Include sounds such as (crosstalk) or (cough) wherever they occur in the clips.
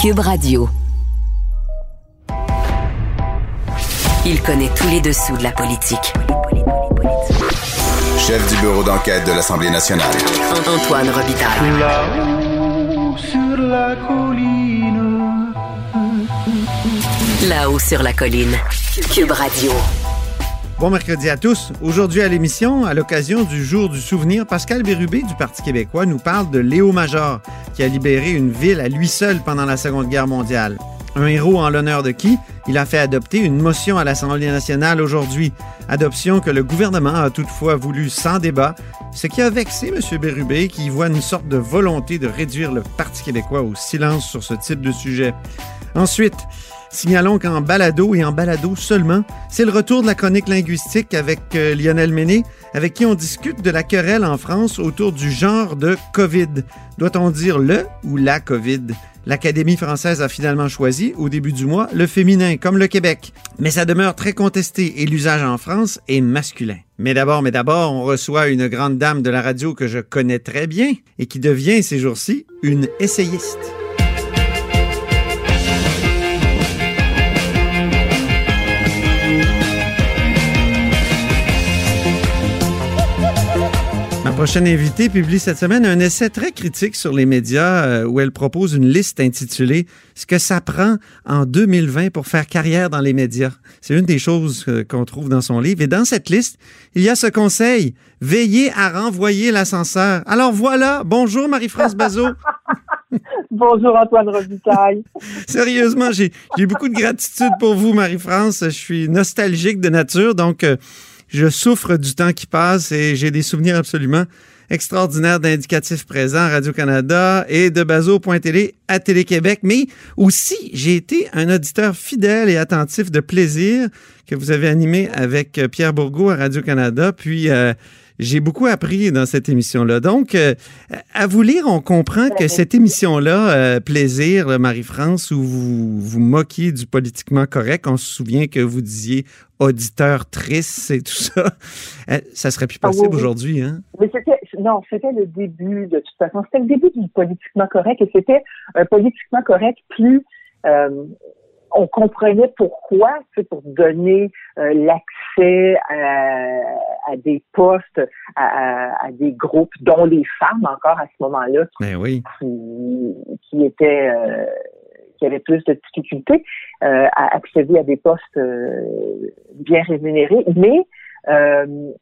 Cube Radio. Il connaît tous les dessous de la politique. Chef du bureau d'enquête de l'Assemblée nationale. Antoine Robitaille. Là-haut sur la colline. Là-haut sur la colline. Cube Radio. Bon mercredi à tous. Aujourd'hui à l'émission, à l'occasion du jour du souvenir, Pascal Bérubé du Parti québécois nous parle de Léo Major, qui a libéré une ville à lui seul pendant la Seconde Guerre mondiale. Un héros en l'honneur de qui? Il a fait adopter une motion à l'Assemblée nationale aujourd'hui. Adoption que le gouvernement a toutefois voulu sans débat, ce qui a vexé M. Bérubé, qui voit une sorte de volonté de réduire le Parti québécois au silence sur ce type de sujet. Ensuite, Signalons qu'en balado et en balado seulement, c'est le retour de la chronique linguistique avec euh, Lionel Méné, avec qui on discute de la querelle en France autour du genre de COVID. Doit-on dire le ou la COVID? L'Académie française a finalement choisi, au début du mois, le féminin, comme le Québec. Mais ça demeure très contesté et l'usage en France est masculin. Mais d'abord, mais d'abord, on reçoit une grande dame de la radio que je connais très bien et qui devient ces jours-ci une essayiste. Prochaine invitée publie cette semaine un essai très critique sur les médias euh, où elle propose une liste intitulée Ce que ça prend en 2020 pour faire carrière dans les médias. C'est une des choses euh, qu'on trouve dans son livre. Et dans cette liste, il y a ce conseil veillez à renvoyer l'ascenseur. Alors voilà, bonjour Marie-France Bazot. (laughs) Bonjour Antoine Robitaille. (laughs) Sérieusement, j'ai beaucoup de gratitude pour vous, Marie-France. Je suis nostalgique de nature, donc euh, je souffre du temps qui passe et j'ai des souvenirs absolument extraordinaires d'indicatifs présents à Radio-Canada et de Bazo.télé à Télé-Québec. Mais aussi, j'ai été un auditeur fidèle et attentif de plaisir que vous avez animé avec Pierre Bourgault à Radio-Canada. Puis, euh, j'ai beaucoup appris dans cette émission-là. Donc, euh, à vous lire, on comprend que cette émission-là, euh, Plaisir, Marie-France, où vous vous moquiez du politiquement correct, on se souvient que vous disiez auditeur triste et tout ça, euh, ça serait plus Ah oui, possible oui. aujourd'hui, hein? Mais non, c'était le début, de toute façon. C'était le début du politiquement correct et c'était un politiquement correct plus, euh, on comprenait pourquoi, c'est pour donner euh, l'accès à, à des postes, à, des groupes, dont les femmes encore à ce moment-là, Ben oui. qui, qui étaient euh, qui avaient plus de difficultés euh, à accéder à des postes euh, bien rémunérés, mais euh,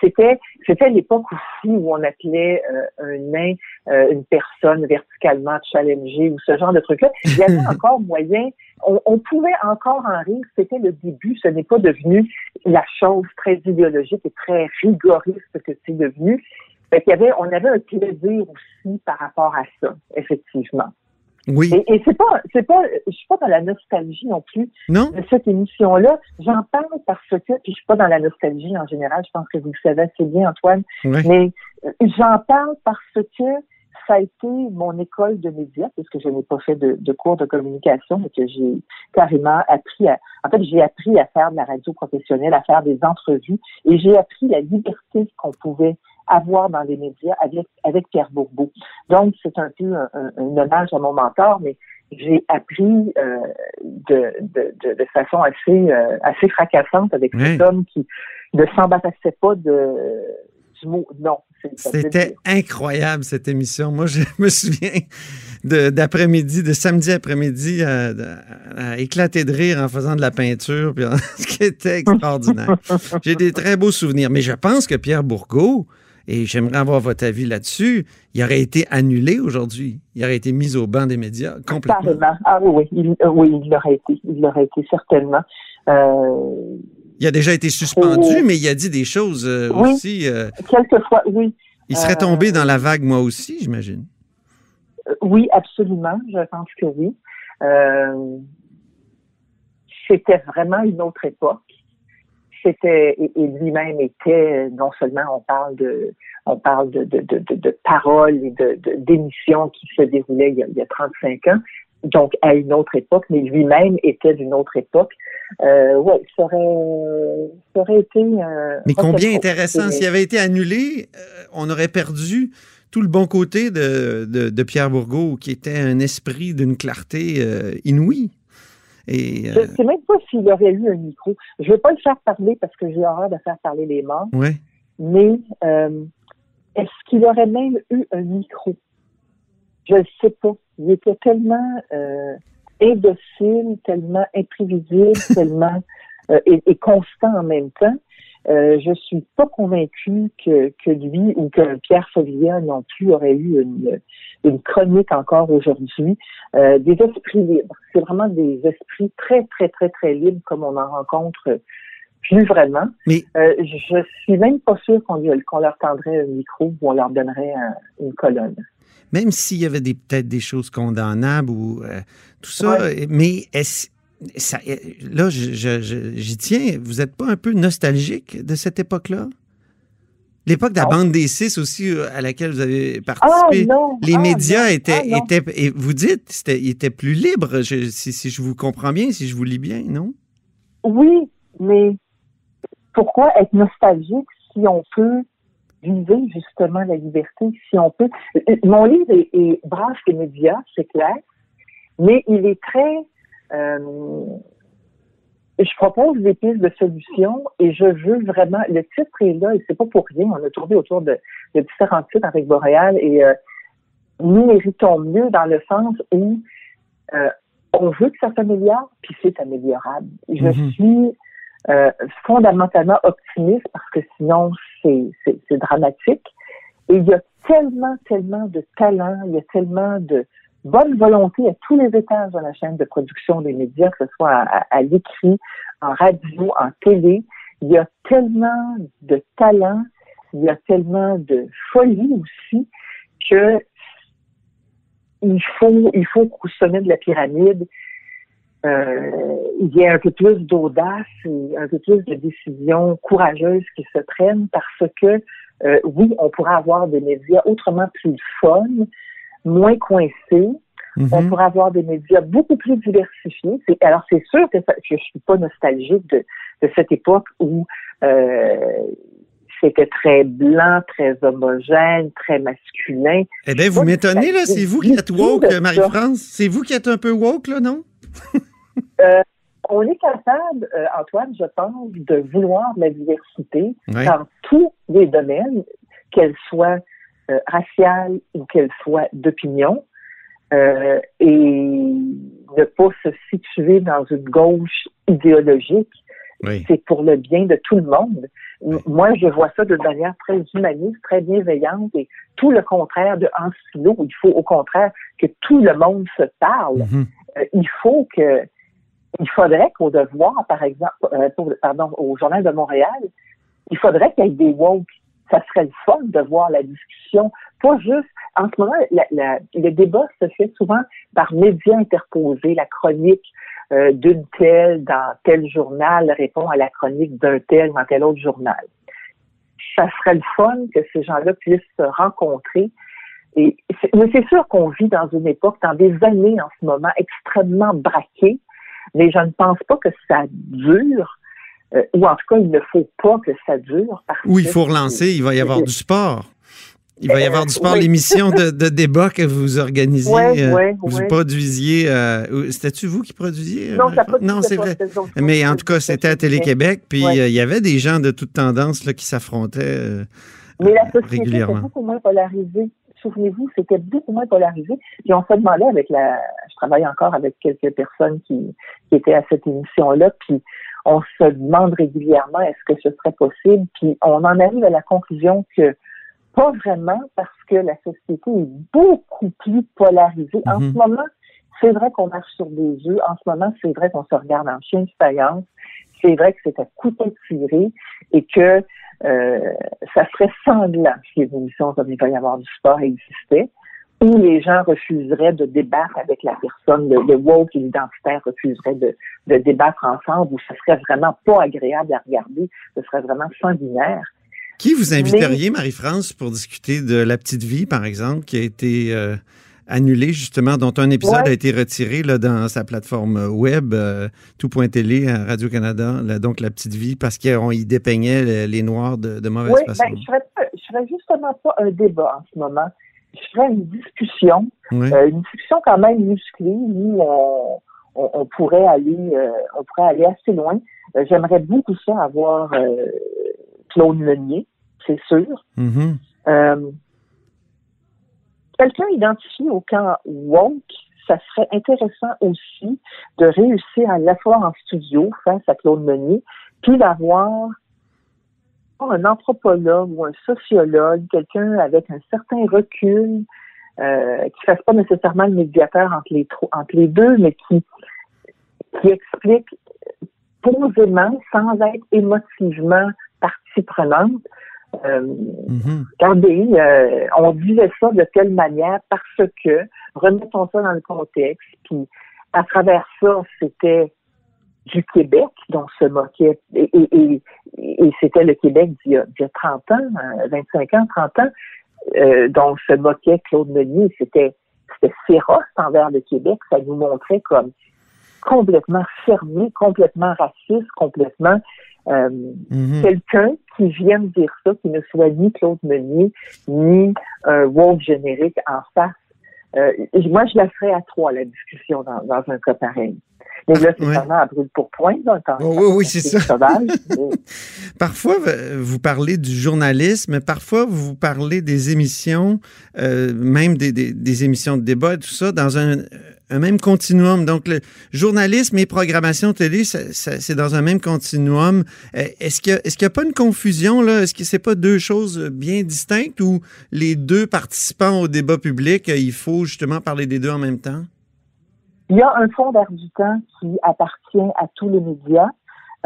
c'était c'était l'époque aussi où on appelait euh, un nain euh, une personne verticalement challengée ou ce genre de truc-là. Il y avait (laughs) encore moyen, on, on pouvait encore en rire. C'était le début. Ce n'est pas devenu la chose très idéologique et très rigoriste que c'est devenu. Fait qu'il y avait, on avait un plaisir aussi par rapport à ça, effectivement. Oui. Et, et c'est pas, c'est pas, je suis pas dans la nostalgie non plus Non? de cette émission-là. J'en parle parce que, puis je suis pas dans la nostalgie en général. Je pense que vous le savez assez bien, Antoine. Oui. Mais euh, j'en parle parce que ça a été mon école de médias, puisque je n'ai pas fait de, de cours de communication, mais que j'ai carrément appris à, en fait, j'ai appris à faire de la radio professionnelle, à faire des entrevues, et j'ai appris la liberté qu'on pouvait avoir dans les médias avec, avec Pierre Bourbeau. Donc, c'est un peu un, un- un hommage à mon mentor, mais j'ai appris euh, de, de, de, de façon assez, euh, assez fracassante avec Oui. cet homme qui ne s'embarrassait pas de, du mot non. C'était incroyable cette émission. Moi, je (laughs) me souviens d'après-midi, de, samedi après-midi, à, à éclater de rire en faisant de la peinture, puis (laughs) ce qui était extraordinaire. J'ai des très beaux souvenirs. Mais je pense que Pierre Bourgault, et j'aimerais avoir votre avis là-dessus, il aurait été annulé aujourd'hui. Il aurait été mis au banc des médias complètement. Carrément. Ah oui, oui, il, euh, oui, il l'aurait été. Il l'aurait été certainement. Euh, Il a déjà été suspendu, mais il a dit des choses euh, Oui. aussi. euh, quelquefois, oui. il serait tombé dans la vague, moi aussi, j'imagine. Oui, absolument. Je pense que oui. C'était vraiment une autre époque. C'était et, et lui-même était non seulement on parle de on parle de de, de, de, de paroles et de d'émissions qui se déroulaient il y, a, il y a 35 ans, donc à une autre époque, mais lui-même était d'une autre époque. Euh, ouais, ça aurait ça aurait été. euh, Mais combien intéressant. S'il avait été annulé, euh, on aurait perdu tout le bon côté de, de, Pierre Bourgault, qui était un esprit d'une clarté euh, inouïe. Et, Je ne sais même pas s'il aurait eu un micro. Je ne veux pas le faire parler parce que j'ai horreur de faire parler les morts. Ouais. Mais est-ce qu'il aurait même eu un micro? Je ne sais pas. Il était tellement indocile, tellement imprévisible, (laughs) tellement et, constant en même temps euh, je suis pas convaincue que, que lui ou que Pierre Follier non plus aurait eu une, une chronique encore aujourd'hui. Euh, des esprits libres. C'est vraiment des esprits très, très, très, très libres comme on en rencontre plus vraiment. Mais euh, je suis même pas sûre qu'on qu'on leur tendrait un micro ou on leur donnerait une colonne. Même s'il y avait peut-être des choses condamnables ou euh, tout ça, mais est-ce ça, euh, là, j'y tiens. Vous n'êtes pas un peu nostalgique de cette époque-là? L'époque de la bande des six aussi, euh, à laquelle vous avez participé. Ah, les ah, médias étaient, ah, étaient, et vous dites, ils étaient plus libres, si, si, je vous comprends bien, si je vous lis bien, non? Oui, mais pourquoi être nostalgique si on peut vivre justement la liberté, si on peut? Euh, mon livre est, est brave les médias, c'est clair, mais il est très je propose des pistes de solutions et je veux vraiment. Le titre est là et c'est pas pour rien. On a tourné autour de, différents titres avec Boréal et euh, nous méritons mieux dans le sens où euh, on veut que ça s'améliore puis c'est améliorable. Je mm-hmm. suis fondamentalement optimiste parce que sinon c'est dramatique. Et il y a tellement, tellement de talent, il y a tellement de, bonne volonté à tous les étages de la chaîne de production des médias, que ce soit à, l'écrit, en radio, en télé. Il y a tellement de talent, il y a tellement de folie aussi que il faut, il faut qu'au sommet de la pyramide, euh, il y ait un peu plus d'audace un peu plus de décisions courageuses qui se prennent parce que euh, oui, on pourra avoir des médias autrement plus fun, moins coincés. On mhm. pourrait avoir des médias beaucoup plus diversifiés. Alors, c'est sûr que, je ne suis pas nostalgique de, cette époque où euh, c'était très blanc, très homogène, très masculin. Eh bien, vous m'étonnez, là. C'est vous qui êtes woke, Marie-France. C'est vous qui êtes un peu woke, là, non? Euh, on est capable, euh, Antoine, je pense, de vouloir la diversité dans tous les domaines, qu'elle soit euh, raciale ou qu'elle soit d'opinion, euh, et ne pas se situer dans une gauche idéologique. C'est pour le bien de tout le monde. Moi, je vois ça de manière très humaniste, très bienveillante et tout le contraire de en silo. Il faut au contraire que tout le monde se parle. Mm-hmm. Euh, il faut que, il faudrait qu'au devoir, par exemple, pardon, au Journal de Montréal, il faudrait qu'il y ait des woke ça serait le fun de voir la discussion, pas juste, en ce moment, le débat se fait souvent par médias interposés, la chronique euh, d'une telle dans tel journal répond à la chronique d'un tel dans tel autre journal. Ça serait le fun que ces gens-là puissent se rencontrer. Mais c'est sûr qu'on vit dans une époque, dans des années en ce moment, extrêmement braquées, mais je ne pense pas que ça dure euh, ou en tout cas, il ne faut pas que ça dure. Ou il faut relancer, il va y avoir du sport. Il va y avoir du sport, l'émission (laughs) de, débat que vous organisiez, euh, vous produisiez. Euh, c'était-tu vous qui produisiez? Non, ça non c'est vrai. Mais en tout cas, c'était à Télé-Québec, puis il y avait des gens de toute tendance là, qui s'affrontaient Mais la société était beaucoup moins polarisée. Souvenez-vous, c'était beaucoup moins polarisé. Puis on se demandait avec la... Je travaille encore avec quelques personnes qui, qui étaient à cette émission-là, puis on se demande régulièrement est-ce que ce serait possible, puis on en arrive à la conclusion que pas vraiment parce que la société est beaucoup plus polarisée. En mhm. ce moment, c'est vrai qu'on marche sur des œufs. En ce moment, c'est vrai qu'on se regarde en chien de faïence. C'est vrai que c'est à couteau tiré et que euh, ça serait sanglant si les émissions comme il va y avoir du sport existaient où les gens refuseraient de débattre avec la personne, le, woke et l'identitaire refuseraient de, de, débattre ensemble, où ce serait vraiment pas agréable à regarder, ce serait vraiment sanguinaire. Qui vous inviteriez, Marie-France, pour discuter de La Petite Vie, par exemple, qui a été euh, annulée, justement, dont un épisode a été retiré là, dans sa plateforme web, euh, tout.télé à Radio-Canada, donc La Petite Vie, parce qu'on y dépeignait les, Noirs de, de mauvaise façon? Ben, je je ferais justement pas un débat en ce moment. Je ferais une discussion, Oui. euh, une discussion quand même musclée où on, on, on pourrait aller, euh, on pourrait aller assez loin. Euh, J'aimerais beaucoup ça avoir euh, Claude Meunier, c'est sûr. Mhm. Euh, Quelqu'un identifié au camp woke, ça serait intéressant aussi de réussir à l'asseoir en studio face à Claude Meunier, puis d'avoir un anthropologue ou un sociologue, quelqu'un avec un certain recul, euh, qui fasse pas nécessairement le médiateur entre les, entre les deux, mais qui, qui explique posément, sans être émotivement partie prenante, euh, regardez, euh, on disait ça de telle manière parce que, remettons ça dans le contexte, puis à travers ça, c'était du Québec dont se moquait, et, et, et, et c'était le Québec d'il y, a, d'il y a 30 ans, euh, 25 ans, 30 ans, euh, dont se moquait Claude Meunier. C'était, féroce envers le Québec. Ça nous montrait comme complètement fermé, complètement raciste, complètement euh, Mhm. quelqu'un qui vienne dire ça, qui ne soit ni Claude Meunier, ni un woke générique en face. Euh, moi, je la ferais à trois, la discussion, dans, dans un cas pareil. Mais là, c'est Ouais. vraiment à brûle pour point, là, Oh, oui, oui, c'est ça. (laughs) Parfois, vous parlez du journalisme, parfois, vous parlez des émissions, euh, même des, des- des émissions de débat et tout ça, dans un, un même continuum. Donc, le journalisme et programmation télé, c'est dans un même continuum. Euh, Est-ce qu'il n'y a, a pas une confusion, là? Est-ce que c'est pas deux choses bien distinctes ou les deux participants au débat public, euh, il faut justement parler des deux en même temps? Il y a un fonds d'air du temps qui appartient à tous les médias.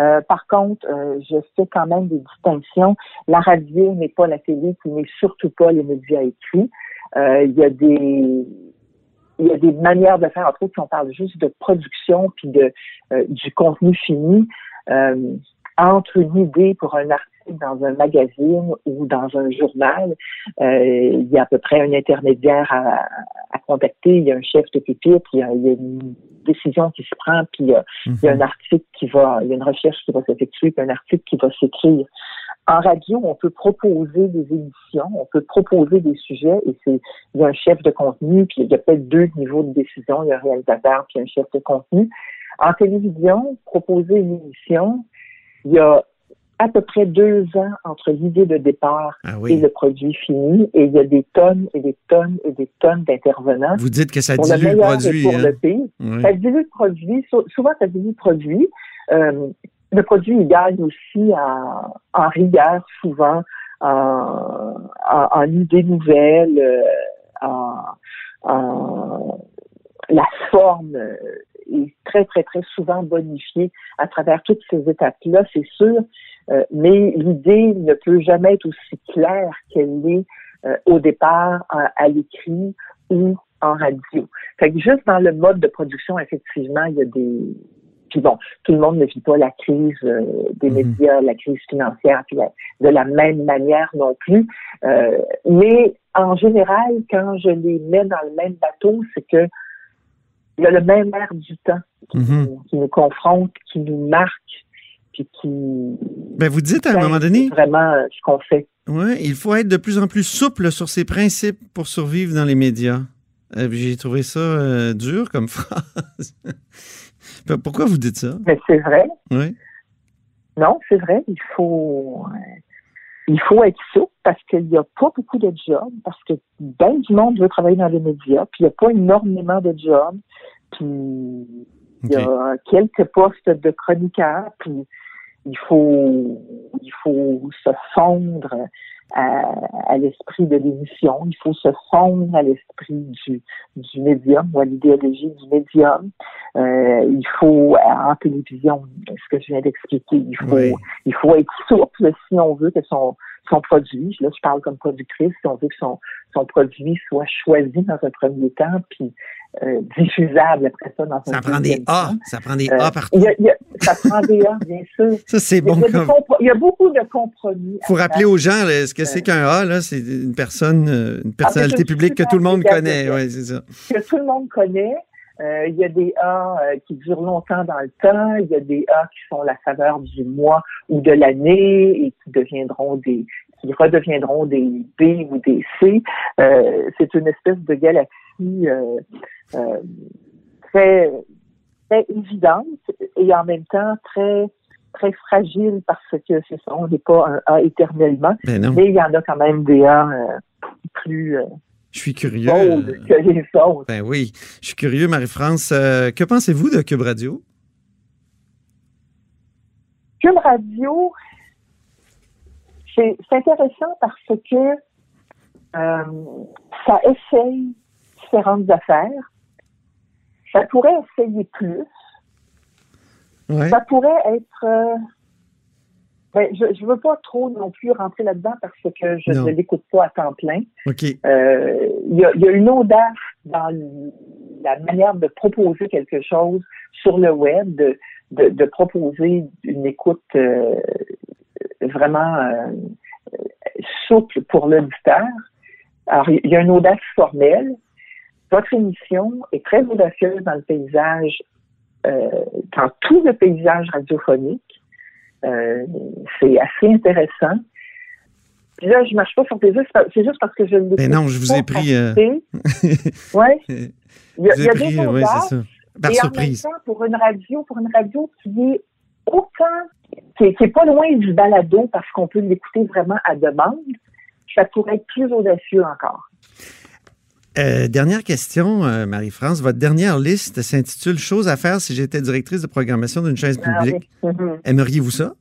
Euh, par contre, euh, je fais quand même des distinctions. La radio n'est pas la télé, qui n'est surtout pas les médias écrits. Euh, il y a des il y a des manières de faire, entre autres, si on parle juste de production puis de euh, du contenu fini, euh, entre une idée pour un article dans un magazine ou dans un journal, euh, il y a à peu près un intermédiaire à, à contacter, il y a un chef de pupitre, il y a, il y a une décision qui se prend, puis il y a, il y a un article qui va, il y a une recherche qui va s'effectuer, puis un article qui va s'écrire. En radio, on peut proposer des émissions, on peut proposer des sujets, et c'est il y a un chef de contenu, puis il y a peut-être deux niveaux de décision, il y a un réalisateur, puis un chef de contenu. En télévision, proposer une émission, il y a à peu près deux ans entre l'idée de départ Ah et le produit fini, et il y a des tonnes et des tonnes et des tonnes d'intervenants. Vous dites que ça le dilue le meilleur et produit. pour hein? le pire. Oui. Ça dilue le produit. Sou- Souvent, ça dilue le produit. Euh, le produit, il gagne aussi en, en rigueur, souvent, en, en, en idées nouvelles, euh, en, en- la forme euh, est très, très, très souvent bonifiée à travers toutes ces étapes-là, c'est sûr. Euh, mais l'idée ne peut jamais être aussi claire qu'elle est euh, au départ à, à l'écrit ou en radio. Fait que juste dans le mode de production, effectivement, il y a des. Puis bon, tout le monde ne vit pas la crise euh, des Mhm. médias, la crise financière puis la- de la même manière non plus. Mais en général, quand je les mets dans le même bateau, c'est que il y a le même air du temps qui, Mhm. nous, qui nous confronte, qui nous marque, puis qui Ben, vous dites à un moment donné, vraiment euh, ce qu'on fait. Ouais, il faut être de plus en plus souple sur ses principes pour survivre dans les médias. Euh, J'ai trouvé ça euh, dur comme (laughs) phrase. Pourquoi vous dites ça? Mais c'est vrai. Oui. Non, c'est vrai. Il faut, euh, il faut être souple parce qu'il n'y a pas beaucoup de jobs, parce que bien du monde veut travailler dans les médias, puis il n'y a pas énormément de jobs, puis il y a quelques postes de chroniqueurs, puis il faut, il faut se fondre à, à l'esprit de l'émission, il faut se fondre à l'esprit du, du médium ou à l'idéologie du médium. Euh, il faut, en télévision, ce que je viens d'expliquer, il faut, Oui. il faut être souple si on veut que son, son produit, là je parle comme productrice, si on veut que son, son produit soit choisi dans un premier temps, puis euh, diffusable après ça dans Ça prend des A. Ça prend des Euh, A partout. il y a- il y a- ça prend des A, bien sûr. (laughs) Ça, c'est bon. il, y a comme- il y a beaucoup de compromis. faut rappeler aux gens, là, ce que c'est qu'un A, là, c'est une personne, euh, une personnalité Ah, une publique que tout le monde connaît. Oui, c'est ça. que tout le monde connaît. Euh, il y a des A euh, qui durent longtemps dans le temps. Il y a des A qui sont la saveur du mois ou de l'année et qui deviendront des qui redeviendront des B ou des C. Euh, c'est une espèce de galaxie euh, euh, très, très évidente et en même temps très très fragile parce que c'est ça, on n'est pas un A éternellement. Ben non. Mais il y en a quand même des A euh, plus Je suis curieux. bold que les autres. Ben oui, je suis curieux, Marie-France. Euh, que pensez-vous de Cube Radio? Cube Radio, c'est c'est intéressant parce que euh, ça essaye différentes affaires. Ça pourrait essayer plus. Ouais. Ça pourrait être. euh, ben, je ne veux pas trop non plus rentrer là-dedans parce que je Non. ne l'écoute pas à temps plein. Euh, Il y, a, il y a une audace dans la manière de proposer quelque chose sur le web, de, de, de proposer une écoute euh, vraiment euh, souple pour l'auditeur. Alors, il y a une audace formelle. Votre émission est très audacieuse dans le paysage, euh, dans tout le paysage radiophonique. Euh, c'est assez intéressant. Puis là, je marche pas sur tes c'est juste parce que je ne Ben non, je vous ai pris, euh, (laughs) Ouais. Il y a, il y a pris, des ça. Par et surprise. en même temps, pour une radio, pour une radio qui est autant, qui est, qui est pas loin du balado parce qu'on peut l'écouter vraiment à demande, ça pourrait être plus audacieux encore. Euh, dernière question, euh, Marie-France. Votre dernière liste s'intitule Choses à faire si j'étais directrice de programmation d'une chaîne Ah publique. oui. Mhm. Aimeriez-vous ça?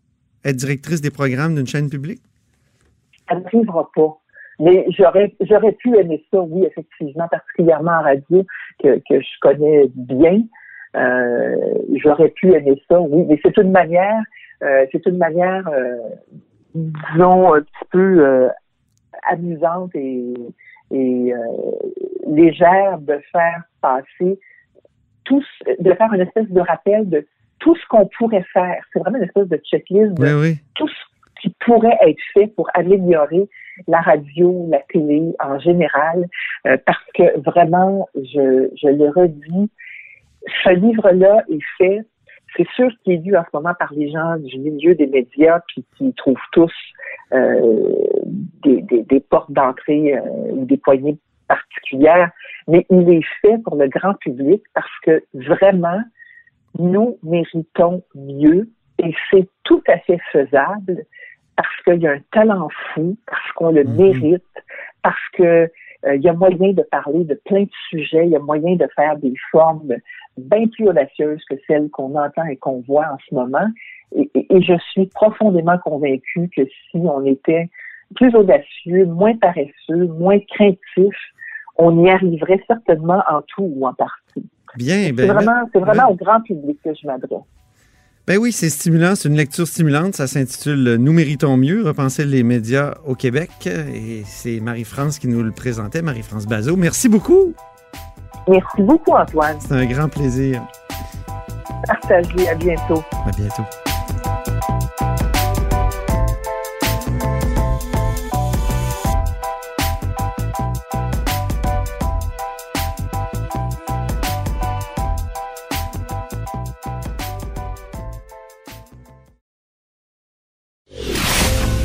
Être directrice des programmes d'une chaîne publique? Ça n'arrivera pas. Mais j'aurais, j'aurais pu aimer ça, oui, effectivement, particulièrement en radio, que, que je connais bien. Euh, j'aurais pu aimer ça, oui. Mais c'est une manière, c'est une manière, disons, un petit peu amusante et, et euh, légère de faire passer tout, de faire une espèce de rappel de tout ce qu'on pourrait faire. C'est vraiment une espèce de checklist de Oui, oui. tout ce qui pourrait être fait pour améliorer la radio, la télé en général, euh, parce que vraiment, je, je le redis, ce livre-là est fait, c'est sûr qu'il est lu en ce moment par les gens du milieu des médias puis qui trouvent tous euh, des, des, des portes d'entrée euh, ou des poignées particulières, mais il est fait pour le grand public parce que vraiment, nous méritons mieux et c'est tout à fait faisable parce qu'il y a un talent fou, parce qu'on le Mhm. mérite, parce que euh, il y a moyen de parler de plein de sujets, il y a moyen de faire des formes bien plus audacieuses que celles qu'on entend et qu'on voit en ce moment. Et, et- et je suis profondément convaincue que si on était plus audacieux, moins paresseux, moins craintif, on y arriverait certainement en tout ou en partie. Bien, C'est ben, vraiment, c'est vraiment ouais. au grand public que je m'adresse. ben oui, c'est stimulant. C'est une lecture stimulante. Ça s'intitule Nous méritons mieux, repenser les médias au Québec. Et c'est Marie-France qui nous le présentait, Marie-France Bazot. Merci beaucoup. Merci beaucoup, Antoine. C'est un grand plaisir. Partagez. À bientôt. À bientôt.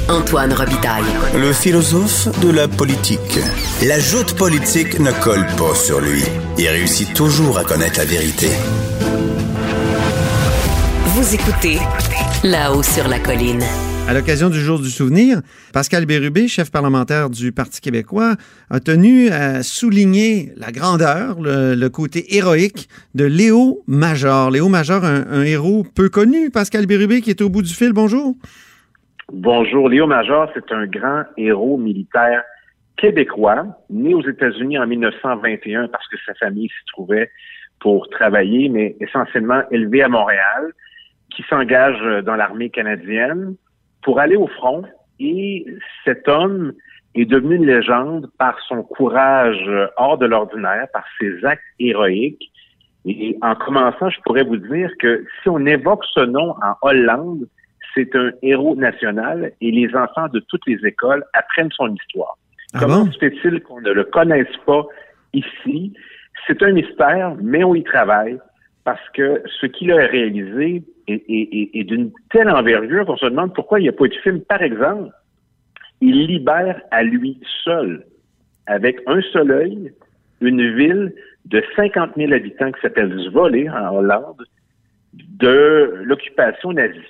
Antoine Robitaille. Le philosophe de la politique. La joute politique ne colle pas sur lui. Il réussit toujours à connaître la vérité. Vous écoutez là-haut sur la colline. À l'occasion du jour du souvenir, Pascal Bérubé, chef parlementaire du Parti québécois, a tenu à souligner la grandeur, le, le côté héroïque de Léo Major. Léo Major, un, un héros peu connu. Pascal Bérubé qui est au bout du fil, bonjour. Bonjour, Léo Major, c'est un grand héros militaire québécois, né aux États-Unis en 1921 parce que sa famille s'y trouvait pour travailler, mais essentiellement élevé à Montréal, qui s'engage dans l'armée canadienne pour aller au front. Et cet homme est devenu une légende par son courage hors de l'ordinaire, par ses actes héroïques. Et en commençant, je pourrais vous dire que si on évoque ce nom en Hollande, c'est un héros national et les enfants de toutes les écoles apprennent son histoire. Ah Comment bon? se fait-il qu'on ne le connaisse pas ici? C'est un mystère, mais on y travaille parce que ce qu'il a réalisé est, est- est- est d'une telle envergure qu'on se demande pourquoi il n'y a pas eu de film. Par exemple, il libère à lui seul, avec un seul œil, une ville de 50 000 habitants qui s'appelle Zwolle, en Hollande, de l'occupation nazie.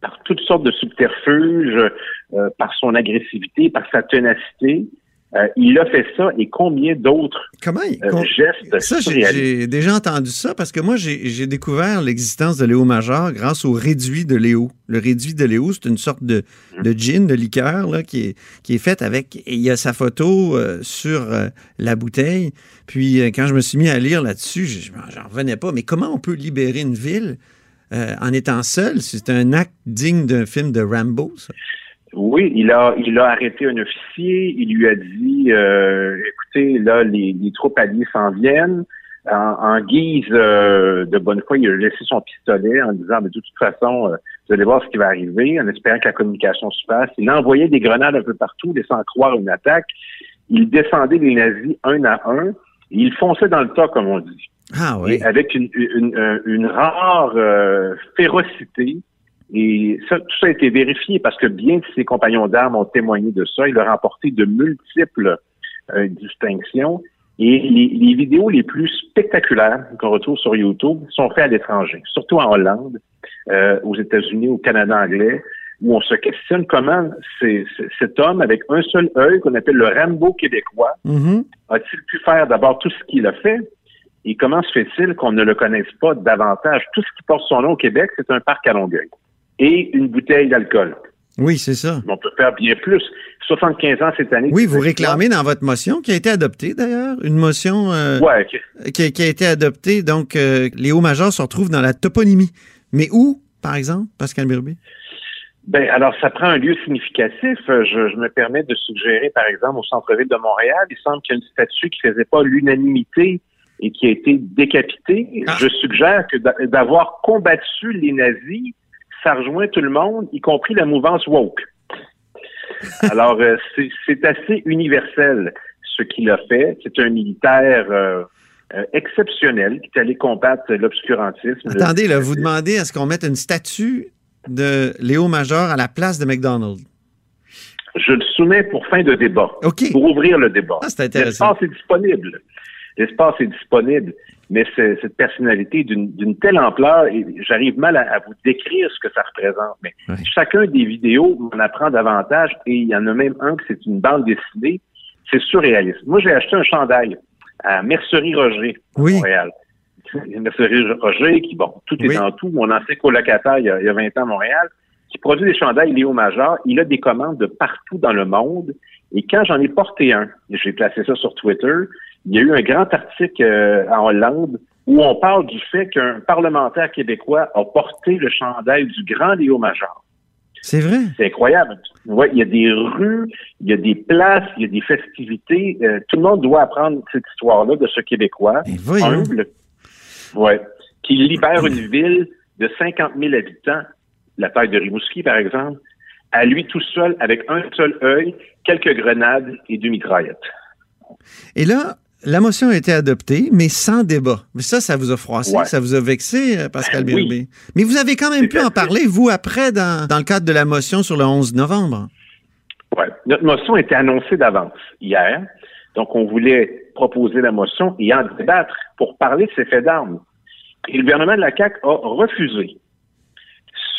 Par toutes sortes de subterfuges, euh, par son agressivité, par sa ténacité, euh, il a fait ça et combien d'autres Comment euh, gestes Ça, j'ai déjà entendu ça parce que moi, j'ai découvert l'existence de Léo Major grâce au réduit de Léo. Le réduit de Léo, c'est une sorte de, mmh. de, gin, de liqueur là, qui, est, qui est faite avec. il y a sa photo euh, sur la bouteille. Puis quand je me suis mis à lire là-dessus, j'en revenais pas. Mais comment on peut libérer une ville en étant seul? C'est un acte digne d'un film de Rambo, ça? Oui, il a, il a arrêté un officier. Il lui a dit, euh, écoutez, là, les, troupes alliées s'en viennent. En, guise euh, de bonne foi, il a laissé son pistolet en disant, de toute façon, euh, vous allez voir ce qui va arriver, en espérant que la communication se fasse. Il envoyait des grenades un peu partout, laissant croire une attaque. Il descendait les nazis un à un. Et il fonçait dans le tas, comme on dit. Ah oui. avec une, une, une rare férocité et ça, tout ça a été vérifié parce que bien que ses compagnons d'armes ont témoigné de ça, il a remporté de multiples euh, distinctions. Et les, vidéos les plus spectaculaires qu'on retrouve sur YouTube sont faites à l'étranger, surtout en Hollande, euh, aux États-Unis, au Canada anglais, où on se questionne comment cet homme, avec un seul œil, qu'on appelle le Rambo québécois, mm-hmm. a-t-il pu faire d'abord tout ce qu'il a fait et comment se fait-il qu'on ne le connaisse pas davantage? Tout ce qui porte son nom au Québec, c'est un parc à Longueuil et une bouteille d'alcool. Oui, c'est ça. On peut faire bien plus. 75 ans cette année. Oui, vous réclamez dans votre motion, qui a été adoptée d'ailleurs, une motion euh, qui, a été adoptée. Donc, euh, les hauts majeurs se retrouvent dans la toponymie. Mais où, par exemple, Pascal Birby? Ben, alors, ça prend un lieu significatif. Je, me permets de suggérer, par exemple, au centre-ville de Montréal, il semble qu'il y a une statue qui ne faisait pas l'unanimité et qui a été décapitée. Ah. Je suggère que d'avoir combattu les nazis, ça rejoint tout le monde, y compris la mouvance woke. (laughs) Alors, euh, c'est assez universel ce qu'il a fait. C'est un militaire euh, euh, exceptionnel qui est allé combattre l'obscurantisme. Attendez, là, vous demandez à ce qu'on mette une statue de Léo Major à la place de McDonald's? Je le soumets pour fin de débat. Pour ouvrir le débat. Ah, L'espace est disponible. L'espace est disponible mais cette personnalité d'une telle ampleur, et j'arrive mal à, vous décrire ce que ça représente, mais chacun des vidéos on apprend davantage, et il y en a même un que c'est une bande dessinée, c'est surréaliste. Moi, j'ai acheté un chandail à Mercerie Roger, à Montréal. Mercerie Roger, qui, bon, tout est dans tout, mon ancien colocataire il y, a, il y a 20 ans à Montréal, qui produit des chandails Léo Major, il a des commandes de partout dans le monde, et quand j'en ai porté un, j'ai placé ça sur Twitter, il y a eu un grand article euh, en Hollande où on parle du fait qu'un parlementaire québécois a porté le chandail du grand Léo Major. C'est vrai? C'est incroyable. Ouais, il y a des rues, il y a des places, il y a des festivités. Euh, tout le monde doit apprendre cette histoire-là de ce Québécois humble, ouais, qui libère une ville de 50 000 habitants, la taille de Rimouski par exemple, à lui tout seul, avec un seul œil, quelques grenades et deux mitraillettes. Et là, la motion a été adoptée, mais sans débat. Mais ça, ça vous a froissé, ça vous a vexé, euh, Pascal Birubé. Mais vous avez quand même pu en parler, vous, après, dans, le cadre de la motion sur le 11 novembre. Oui. Notre motion était annoncée d'avance hier. Donc, on voulait proposer la motion et en débattre pour parler de ces faits d'armes. Et le gouvernement de la CAQ a refusé,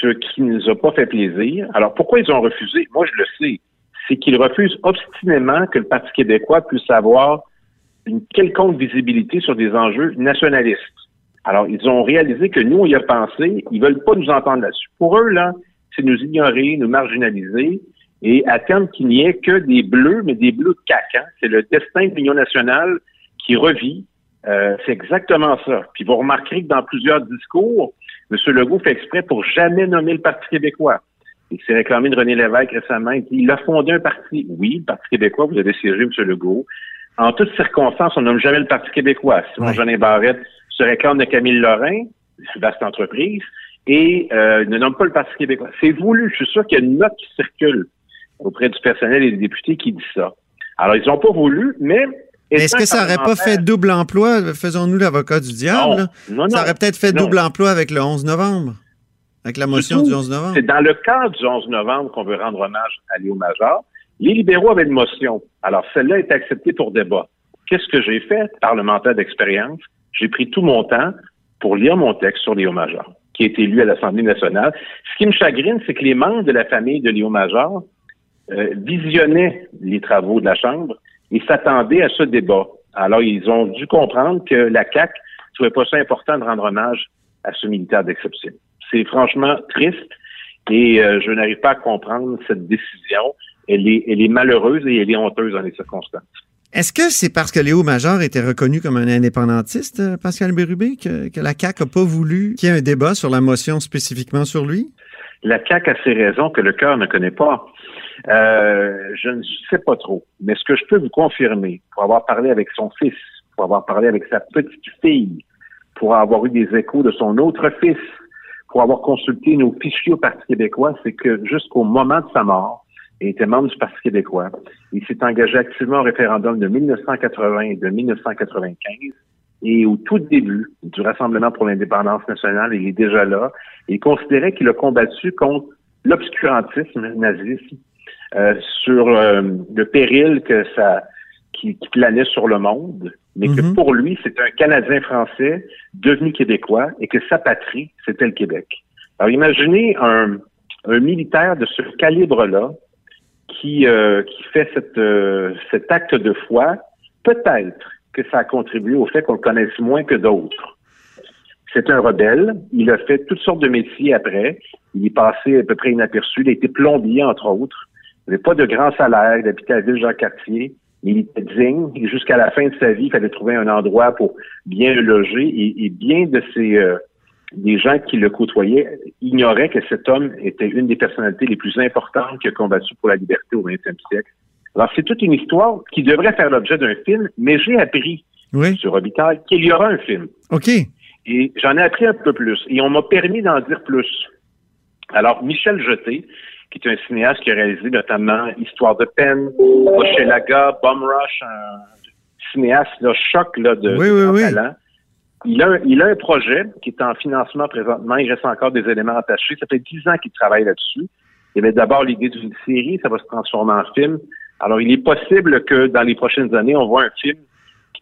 ce qui ne nous a pas fait plaisir. Alors, pourquoi ils ont refusé? Moi, je le sais. C'est qu'ils refusent obstinément que le Parti québécois puisse avoir une quelconque visibilité sur des enjeux nationalistes. Alors, ils ont réalisé que nous, on y a pensé, ils veulent pas nous entendre là-dessus. Pour eux, là, c'est nous ignorer, nous marginaliser et attendre qu'il n'y ait que des bleus, mais des bleus de cac. Hein. C'est le destin de l'Union nationale qui revit. Euh, c'est exactement ça. Puis vous remarquerez que dans plusieurs discours, M. Legault fait exprès pour jamais nommer le Parti québécois. Il s'est réclamé de René Lévesque récemment. Il a fondé un parti. Oui, le Parti québécois, vous avez siégé, M. Legault en toutes circonstances, on nomme jamais le Parti québécois. Simon ouais. Barrette se réclame de Camille Lorrain, vaste entreprise, et euh, ne nomme pas le Parti québécois. C'est voulu. Je suis sûr qu'il y a une note qui circule auprès du personnel et des députés qui dit ça. Alors, ils n'ont pas voulu, mais... Est-ce que ça n'aurait pas fait double emploi? Faisons-nous l'avocat du diable. Non, non, ça aurait peut-être fait double emploi avec le 11 novembre, avec la motion du, 11 novembre. C'est dans le cadre du 11 novembre qu'on veut rendre hommage à Léo Major. Les libéraux avaient une motion. Alors, celle-là est acceptée pour débat. Qu'est-ce que j'ai fait, parlementaire d'expérience? J'ai pris tout mon temps pour lire mon texte sur Léo Major, qui a été lu à l'Assemblée nationale. Ce qui me chagrine, c'est que les membres de la famille de Léo Major euh, visionnaient les travaux de la Chambre et s'attendaient à ce débat. Alors, ils ont dû comprendre que la CAQ ne trouvait pas ça important de rendre hommage à ce militaire d'exception. C'est franchement triste et euh, je n'arrive pas à comprendre cette décision. Elle est, elle est malheureuse et elle est honteuse dans les circonstances. Est-ce que c'est parce que Léo Major était reconnu comme un indépendantiste, euh, Pascal Bérubé, que, que la CAQ n'a pas voulu qu'il y ait un débat sur la motion spécifiquement sur lui? La CAQ a ses raisons que le cœur ne connaît pas. Euh, je ne sais pas trop, mais ce que je peux vous confirmer, pour avoir parlé avec son fils, pour avoir parlé avec sa petite fille, pour avoir eu des échos de son autre fils, pour avoir consulté nos fichiers au Parti québécois, c'est que jusqu'au moment de sa mort, il était membre du Parti québécois. Il s'est engagé activement au référendum de 1980 et de 1995. Et au tout début du Rassemblement pour l'indépendance nationale, il est déjà là. Il considérait qu'il a combattu contre l'obscurantisme nazisme euh, sur euh, le péril que ça qui, qui, planait sur le monde, mais que Mhm. pour lui, c'est un Canadien français devenu québécois et que sa patrie, c'était le Québec. Alors imaginez un, un militaire de ce calibre-là qui, euh, qui fait cette, euh, cet acte de foi, peut-être que ça a contribué au fait qu'on le connaisse moins que d'autres. C'est un rebelle. Il a fait toutes sortes de métiers après. Il est passé à peu près inaperçu. Il a été plombier, entre autres. Il n'avait pas de grand salaire. Il habitait à Ville-Jean-Cartier. Il était digne. Et jusqu'à la fin de sa vie, il fallait trouver un endroit pour bien le loger. Et, bien de ces euh, des gens qui le côtoyaient ignoraient que cet homme était une des personnalités les plus importantes qui a combattu pour la liberté au 20e siècle. Alors, c'est toute une histoire qui devrait faire l'objet d'un film, mais j'ai appris Oui. sur Robitaille qu'il y aura un film. OK. Et j'en ai appris un peu plus. Et on m'a permis d'en dire plus. Alors, Michel Jeté, qui est un cinéaste qui a réalisé notamment Histoire de peine, Hochelaga, Bum Rush, un cinéaste là, choc là, de, Oui, de oui. talent. Il a, un- il a un projet qui est en financement présentement. Il reste encore des éléments attachés. Ça fait dix ans qu'il travaille là-dessus. Il avait d'abord l'idée d'une série, ça va se transformer en film. Alors, il est possible que dans les prochaines années, on voit un film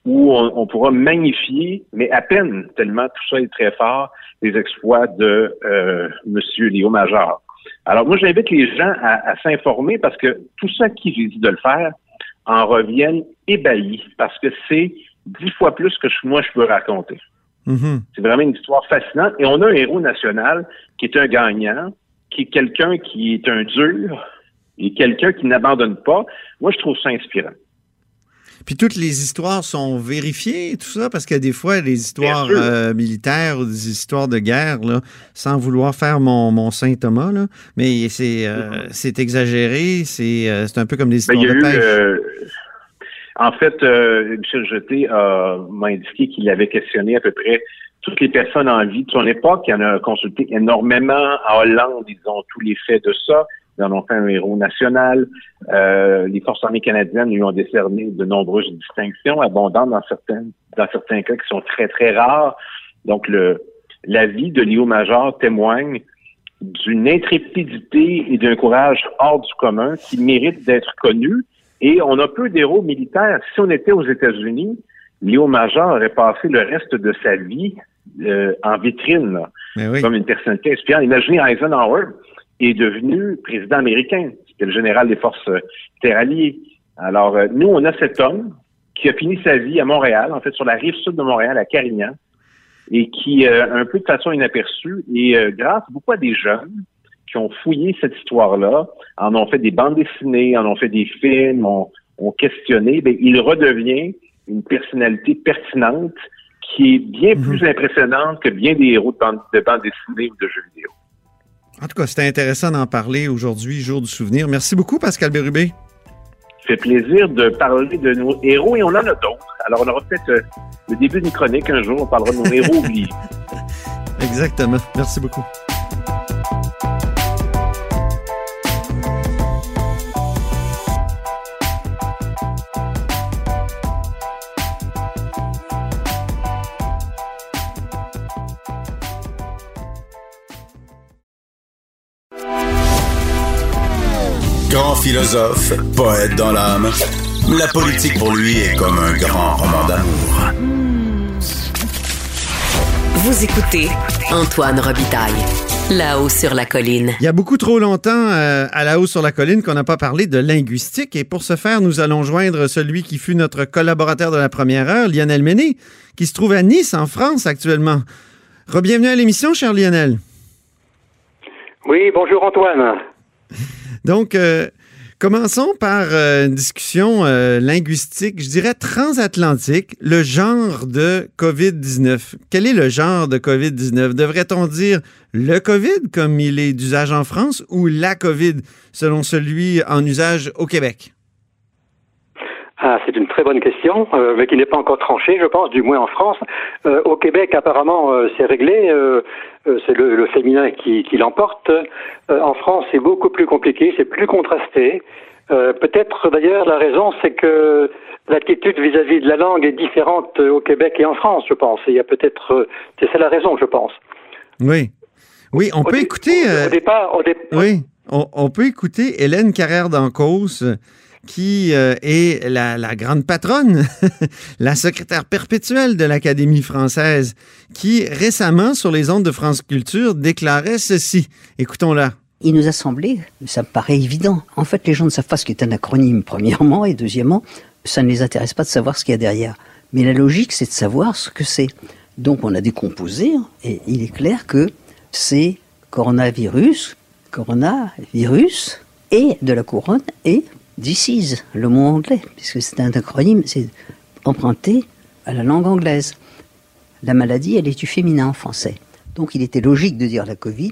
où on, on pourra magnifier, mais à peine, tellement tout ça est très fort, les exploits de euh, Monsieur Léo Major. Alors, moi, j'invite les gens à, à s'informer parce que tout ça qui j'ai dit de le faire en reviennent ébahis parce que c'est dix fois plus que moi je peux raconter. Mhm. C'est vraiment une histoire fascinante. Et on a un héros national qui est un gagnant, qui est quelqu'un qui est un dur et quelqu'un qui n'abandonne pas. Moi, je trouve ça inspirant. Puis toutes les histoires sont vérifiées, tout ça, parce que des fois, les histoires euh, militaires ou des histoires de guerre, là, sans vouloir faire mon, mon Saint Thomas, là, mais c'est euh, c'est exagéré, c'est euh, c'est un peu comme des Ben, histoires de pêche. En fait, euh, Michel Jeté a- m'a indiqué qu'il avait questionné à peu près toutes les personnes en vie de son époque. Il en a consulté énormément. En Hollande, ils ont tous les faits de ça. Ils en ont fait un héros national. Euh, les forces armées canadiennes lui ont décerné de nombreuses distinctions, abondantes dans certains, dans certains cas qui sont très, très rares. Donc, le, la vie de Léo Major témoigne d'une intrépidité et d'un courage hors du commun qui mérite d'être connu. Et on a peu d'héros militaires. Si on était aux États-Unis, Léo Major aurait passé le reste de sa vie euh, en vitrine, là, Mais oui. comme une personnalité inspirante. Imaginez Eisenhower est devenu président américain. C'était le général des forces euh, terralliées. Alors, euh, nous, on a cet homme qui a fini sa vie à Montréal, en fait, sur la rive sud de Montréal, à Carignan, et qui, euh, un peu de façon inaperçue, et euh, grâce beaucoup à des jeunes qui ont fouillé cette histoire-là, en ont fait des bandes dessinées, en ont fait des films, ont, ont questionné, ben, il redevient une personnalité pertinente qui est bien Mhm. plus impressionnante que bien des héros de bandes de bande dessinées ou de jeux vidéo. En tout cas, c'était intéressant d'en parler aujourd'hui, jour du souvenir. Merci beaucoup, Pascal Bérubé. Fait plaisir de parler de nos héros et on en a d'autres. Alors, on aura peut-être euh, le début d'une chronique un jour, on parlera de nos héros (laughs) oubliés. Exactement. Merci beaucoup. Philosophe, poète dans l'âme, la politique pour lui est comme un grand roman d'amour. Vous écoutez Antoine Robitaille, là-haut sur la colline. Il y a beaucoup trop longtemps euh, à la haut sur la colline qu'on n'a pas parlé de linguistique et pour ce faire, nous allons joindre celui qui fut notre collaborateur de la première heure, Lionel Méné, qui se trouve à Nice, en France actuellement. Rebienvenue à l'émission, cher Lionel. Oui, bonjour Antoine. Donc, euh, commençons par euh, une discussion euh, linguistique, je dirais transatlantique, le genre de COVID-19. Quel est le genre de COVID-19? Devrait-on dire le COVID comme il est d'usage en France ou la COVID selon celui en usage au Québec? Ah, c'est une très bonne question, euh, mais qui n'est pas encore tranchée, je pense, du moins en France. Au Québec, apparemment, c'est réglé. Euh, c'est le, le féminin qui, qui l'emporte. Euh, en France, c'est beaucoup plus compliqué, c'est plus contrasté. Euh, Peut-être d'ailleurs la raison, c'est que l'attitude vis-à-vis de la langue est différente au Québec et en France, je pense. Il y a peut-être, c'est ça la raison, je pense. Oui. Oui, on Au peut écouter. Au, euh, départ, au dé- Oui, on, on peut écouter Hélène Carrère d'Ancos, qui euh, est la, la grande patronne, (laughs) la secrétaire perpétuelle de l'Académie française, qui récemment, sur les ondes de France Culture, déclarait ceci. Écoutons-la. Il nous a semblé, ça me paraît évident. En fait, les gens ne savent pas ce qu'est un acronyme, premièrement, et deuxièmement, ça ne les intéresse pas de savoir ce qu'il y a derrière. Mais la logique, c'est de savoir ce que c'est. Donc, on a décomposé, et il est clair que c'est coronavirus, coronavirus, et de la couronne, et disease, le mot anglais, puisque c'est un acronyme, c'est emprunté à la langue anglaise. La maladie, elle est du féminin en français. Donc il était logique de dire la Covid.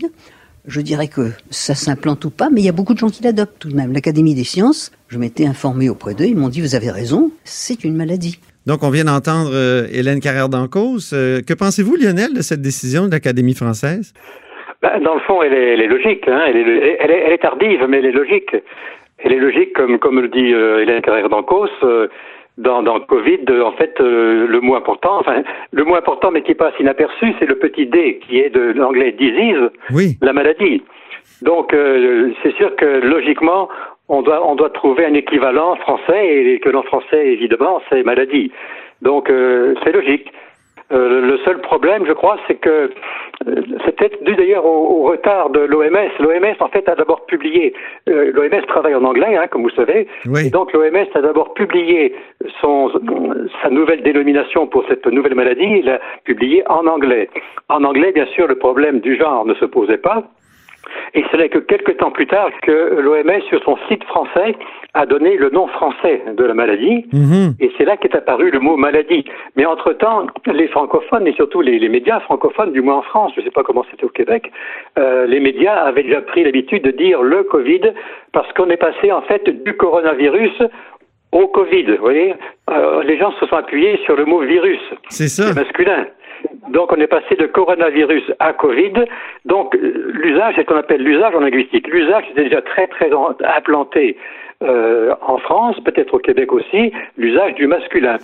Je dirais que ça s'implante ou pas, mais il y a beaucoup de gens qui l'adoptent tout de même. L'Académie des sciences, je m'étais informé auprès d'eux, ils m'ont dit vous avez raison, c'est une maladie. Donc, on vient d'entendre euh, Hélène Carrère d'Ancos. Euh, que pensez-vous, Lionel, de cette décision de l'Académie française? Ben, dans le fond, elle est, elle est logique. Hein. Elle, est, elle, est, elle est tardive, mais elle est logique. Elle est logique, comme, comme le dit euh, Hélène Carrère d'Ancos. euh, dans, dans Covid, euh, en fait, euh, le mot important, enfin, le mot important, mais qui passe inaperçu, c'est le petit D, qui est de l'anglais disease, Oui. la maladie. Donc, euh, c'est sûr que logiquement, on doit, on doit trouver un équivalent français, et que en français, évidemment, c'est maladie. Donc, euh, c'est logique. Euh, le seul problème, je crois, c'est que euh, c'est peut-être dû d'ailleurs au, au retard de l'OMS. L'OMS, en fait, a d'abord publié. euh, L'OMS travaille en anglais, hein, comme vous savez. Oui. Et donc l'OMS a d'abord publié son, sa nouvelle dénomination pour cette nouvelle maladie. Il l'a publié en anglais. En anglais, bien sûr, le problème du genre ne se posait pas. Et ce n'est que quelques temps plus tard que l'OMS, sur son site français, a donné le nom français de la maladie. Mhm. Et c'est là qu'est apparu le mot maladie. Mais entre-temps, les francophones, et surtout les, les médias francophones, du moins en France, je ne sais pas comment c'était au Québec, euh, les médias avaient déjà pris l'habitude de dire le Covid, parce qu'on est passé en fait du coronavirus au Covid. Vous voyez, Euh, les gens se sont appuyés sur le mot virus C'est ça. c'est masculin. Donc on est passé de coronavirus à Covid. Donc l'usage, c'est ce qu'on appelle l'usage en linguistique. L'usage était déjà très très implanté euh, en France, peut-être au Québec aussi, l'usage du masculin.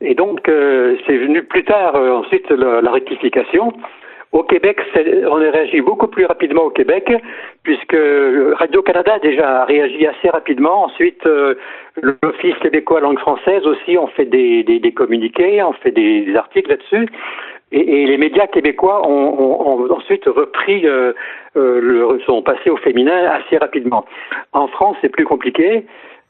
Et donc euh, c'est venu plus tard euh, ensuite la, rectification. Au Québec, c'est- on a réagi beaucoup plus rapidement au Québec, puisque Radio-Canada déjà réagi assez rapidement. Ensuite, l'Office québécois langue française aussi ont fait des, des, communiqués, ont fait des articles là-dessus. Et, et les médias québécois ont, ont- ont ensuite repris, euh, euh, le, sont passés au féminin assez rapidement. En France, c'est plus compliqué.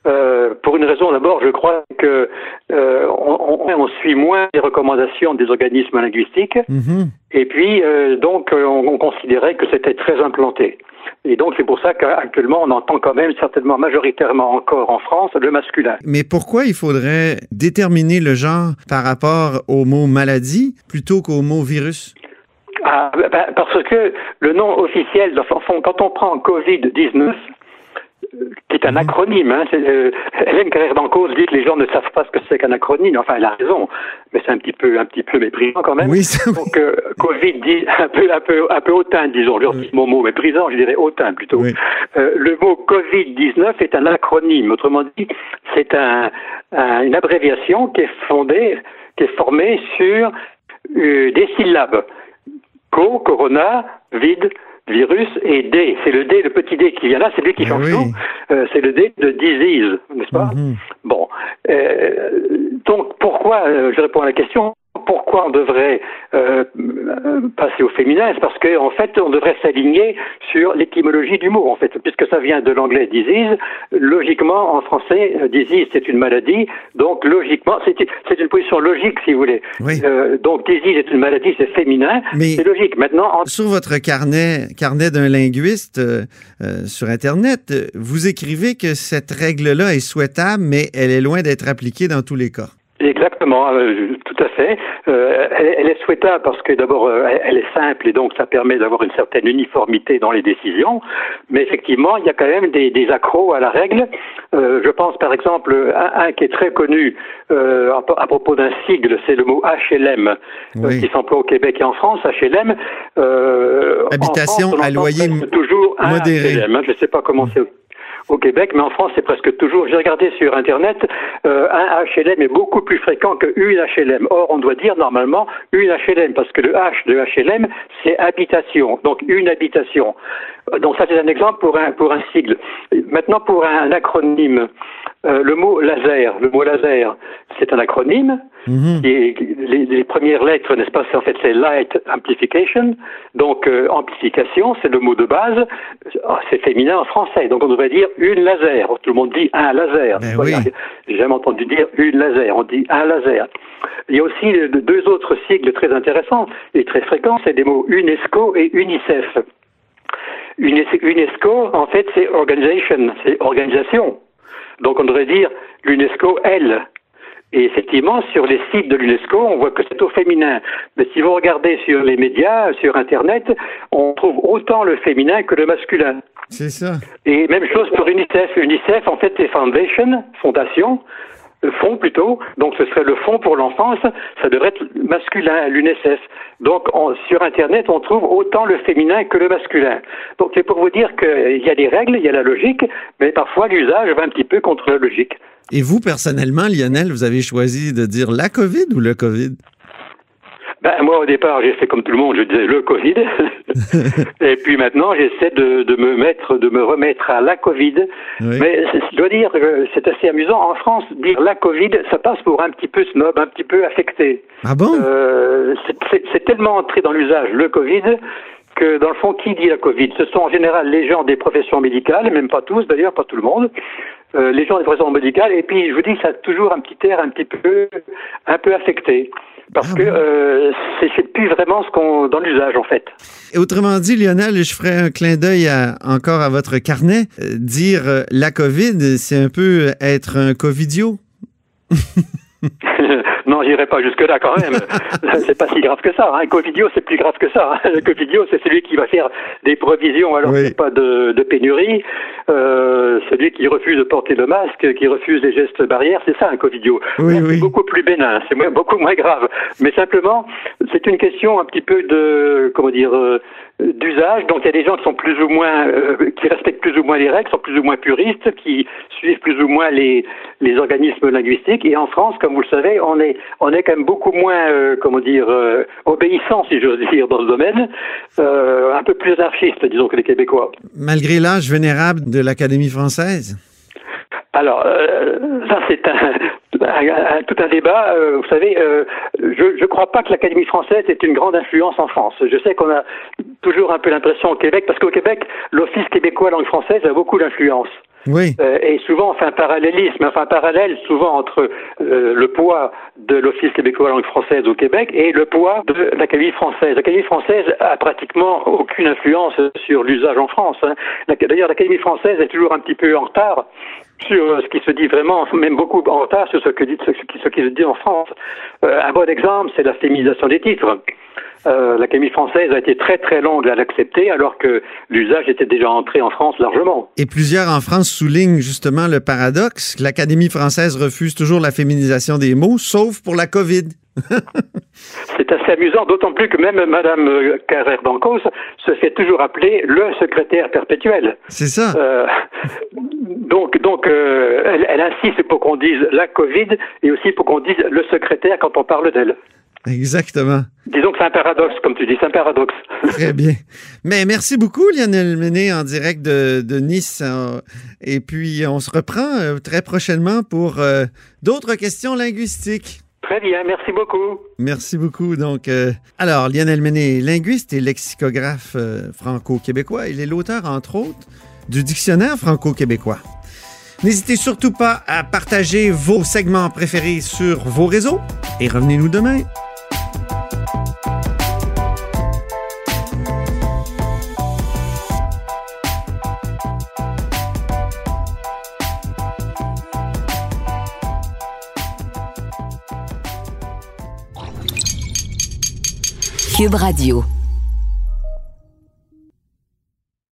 Euh, pour une raison d'abord, je crois que euh, on, on- on suit moins les recommandations des organismes linguistiques. Mhm. Et puis, euh, donc, on, on considérait que c'était très implanté. Et donc, c'est pour ça qu'actuellement, on entend quand même certainement majoritairement encore en France le masculin. Mais pourquoi il faudrait déterminer le genre par rapport au mot maladie plutôt qu'au mot virus? Ah, ben, parce que le nom officiel, quand on prend Covid-19, euh, qui est un acronyme, hein, euh, Hélène Carrère d'Encause dit que les gens ne savent pas ce que c'est qu'un acronyme. Enfin, elle a raison, mais c'est un petit peu, un petit peu méprisant quand même. Oui, ça, oui. Donc, euh, Covid dit un peu, un peu, un peu hautain, disons. Je retire mon mot méprisant, je dirais hautain plutôt. Oui. Euh, le mot Covid-19 est un acronyme. Autrement dit, c'est un, un- une abréviation qui est fondée, qui est formée sur euh, des syllabes. Co, corona, vide, virus et D. C'est le D, le petit D qui vient là, c'est lui qui Ben change oui. tout. Euh, c'est le D de disease, n'est-ce pas Mhm. Bon. Euh, donc pourquoi, euh, je réponds à la question, pourquoi on devrait euh, euh, passer au féminin C'est parce qu'en en fait, on devrait s'aligner sur l'étymologie du mot, en fait, puisque ça vient de l'anglais disease. Logiquement, en français, euh, disease, c'est une maladie. Donc, logiquement, c'est une position logique, si vous voulez. Oui. Euh, donc, disease est une maladie, c'est féminin. C'est logique. Maintenant, en Sur votre carnet, carnet d'un linguiste euh, sur Internet, vous écrivez que cette règle-là est souhaitable, mais elle est loin d'être appliquée dans tous les cas. Exactement, euh, tout à fait. Euh, elle, elle est souhaitable parce que d'abord, euh, elle- est simple et donc ça permet d'avoir une certaine uniformité dans les décisions. Mais effectivement, il y a quand même des, des accros à la règle. Euh, je pense par exemple un, un qui est très connu euh, à, à propos d'un sigle, c'est le mot HLM euh, Oui. qui s'emploie au Québec et en France. HLM. Euh, en Habitation à loyer toujours un modéré. HLM. hein. Je ne sais pas comment c'est au Québec, mais en France, c'est presque toujours. J'ai regardé sur Internet, euh, un HLM est beaucoup plus fréquent que une HLM. Or, on doit dire normalement une HLM, parce que le H de HLM, c'est habitation, donc une habitation. Euh, Donc ça, c'est un exemple pour un, pour un sigle. Maintenant, pour un, acronyme, euh, le mot laser, le mot laser, c'est un acronyme. Mhm. Et les, les premières lettres, n'est-ce pas, en fait c'est light amplification, donc euh, amplification, c'est le mot de base, Ah, c'est féminin en français, donc on devrait dire une laser. Tout le monde dit un laser. Oui. J'ai jamais entendu dire une laser, on dit un laser. Il y a aussi euh, deux autres sigles très intéressants et très fréquents, c'est des mots UNESCO et UNICEF. Unes- UNESCO, en fait, c'est organisation, c'est organisation. Donc on devrait dire l'UNESCO, elle. Et effectivement, sur les sites de l'UNESCO, on voit que c'est au féminin. Mais si vous regardez sur les médias, sur Internet, on trouve autant le féminin que le masculin. C'est ça. Et même chose pour UNICEF. UNICEF, en fait, c'est Foundation, fondation, fonds plutôt. Donc ce serait le fonds pour l'enfance. Ça devrait être masculin, l'UNICEF. Donc on- sur Internet, on trouve autant le féminin que le masculin. Donc c'est pour vous dire qu'il y a des règles, il y a la logique, mais parfois l'usage va un petit peu contre la logique. Et vous, personnellement, Lionel, vous avez choisi de dire la COVID ou le COVID? Ben, moi, au départ, j'ai fait comme tout le monde, je disais le Covid. (laughs) Et puis maintenant, j'essaie de, de me mettre, de me remettre à la Covid. Oui. Mais je dois dire que c'est assez amusant. En France, dire la Covid, ça passe pour un petit peu snob, un petit peu affecté. Ah bon? Euh, c'est tellement entré dans l'usage, le Covid, que dans le fond, qui dit la Covid? Ce sont en général les gens des professions médicales, même pas tous d'ailleurs, pas tout le monde. Euh, les gens des professions médicales, et puis je vous dis, ça a toujours un petit air un petit peu, un peu affecté. Parce Ah que euh, c'est plus vraiment ce qu'on dans l'usage en fait. Et autrement dit, Lionel, je ferai un clin d'œil encore à votre carnet. Euh, dire euh, la COVID, c'est un peu être un covidio. (laughs) non, j'irai pas jusque-là quand même. (laughs) c'est pas si grave que ça. Hein. Covidio, c'est plus grave que ça. hein. Le Covidio, c'est celui qui va faire des provisions alors Oui. qu'il n'y a pas de, de pénurie. Euh, celui qui refuse de porter le masque, qui refuse les gestes barrières, c'est ça un Covidio. Oui. C'est beaucoup plus bénin, c'est beaucoup moins grave. Mais simplement, c'est une question un petit peu de, comment dire, euh, d'usage. Donc il y a des gens qui sont plus ou moins, euh, qui respectent plus ou moins les règles, sont plus ou moins puristes, qui suivent plus ou moins les, les organismes linguistiques. Et en France, comme vous le savez, on est, on est quand même beaucoup moins, euh, comment dire, euh, obéissant, si j'ose dire, dans ce domaine, euh, un peu plus anarchiste, disons, que les Québécois. Malgré l'âge vénérable de l'Académie française? Alors, euh, ça c'est un- tout un débat. Euh, vous savez, euh, je ne crois pas que l'Académie française ait une grande influence en France. Je sais qu'on a toujours un peu l'impression au Québec, parce qu'au Québec, l'Office québécois langue française a beaucoup d'influence. Oui. Euh, et souvent, on fait un parallélisme, enfin un parallèle souvent entre euh, le poids de l'Office québécois langue française au Québec et le poids de l'Académie française. L'Académie française a pratiquement aucune influence sur l'usage en France. hein. D'ailleurs, l'Académie française est toujours un petit peu en retard sur euh, ce qui se dit vraiment, (laughs) même beaucoup en retard sur ce, que dit, ce, qui, ce qui se dit en France. Euh, un bon exemple, c'est la féminisation des titres. Euh, L'Académie française a été très très longue à l'accepter alors que l'usage était déjà entré en France largement. Et plusieurs en France soulignent justement le paradoxe. L'Académie française refuse toujours la féminisation des mots, sauf pour la COVID. (laughs) C'est assez amusant, d'autant plus que même Madame euh, Carrère d'Ancos se fait toujours appeler le secrétaire perpétuel. C'est ça. Euh, donc, donc euh, elle, elle insiste pour qu'on dise la Covid et aussi pour qu'on dise le secrétaire quand on parle d'elle. Exactement. Disons que c'est un paradoxe, comme tu dis, c'est un paradoxe. Très bien. Mais merci beaucoup, Lionel Mené, en direct de, de Nice. Euh, et puis, on se reprend euh, très prochainement pour euh, d'autres questions linguistiques. Très bien, merci beaucoup. Merci beaucoup. Donc, alors, Lionel Mené, linguiste et lexicographe franco-québécois. Il est l'auteur, entre autres, du dictionnaire franco-québécois. N'hésitez surtout pas à partager vos segments préférés sur vos réseaux et revenez-nous demain. Cube Radio.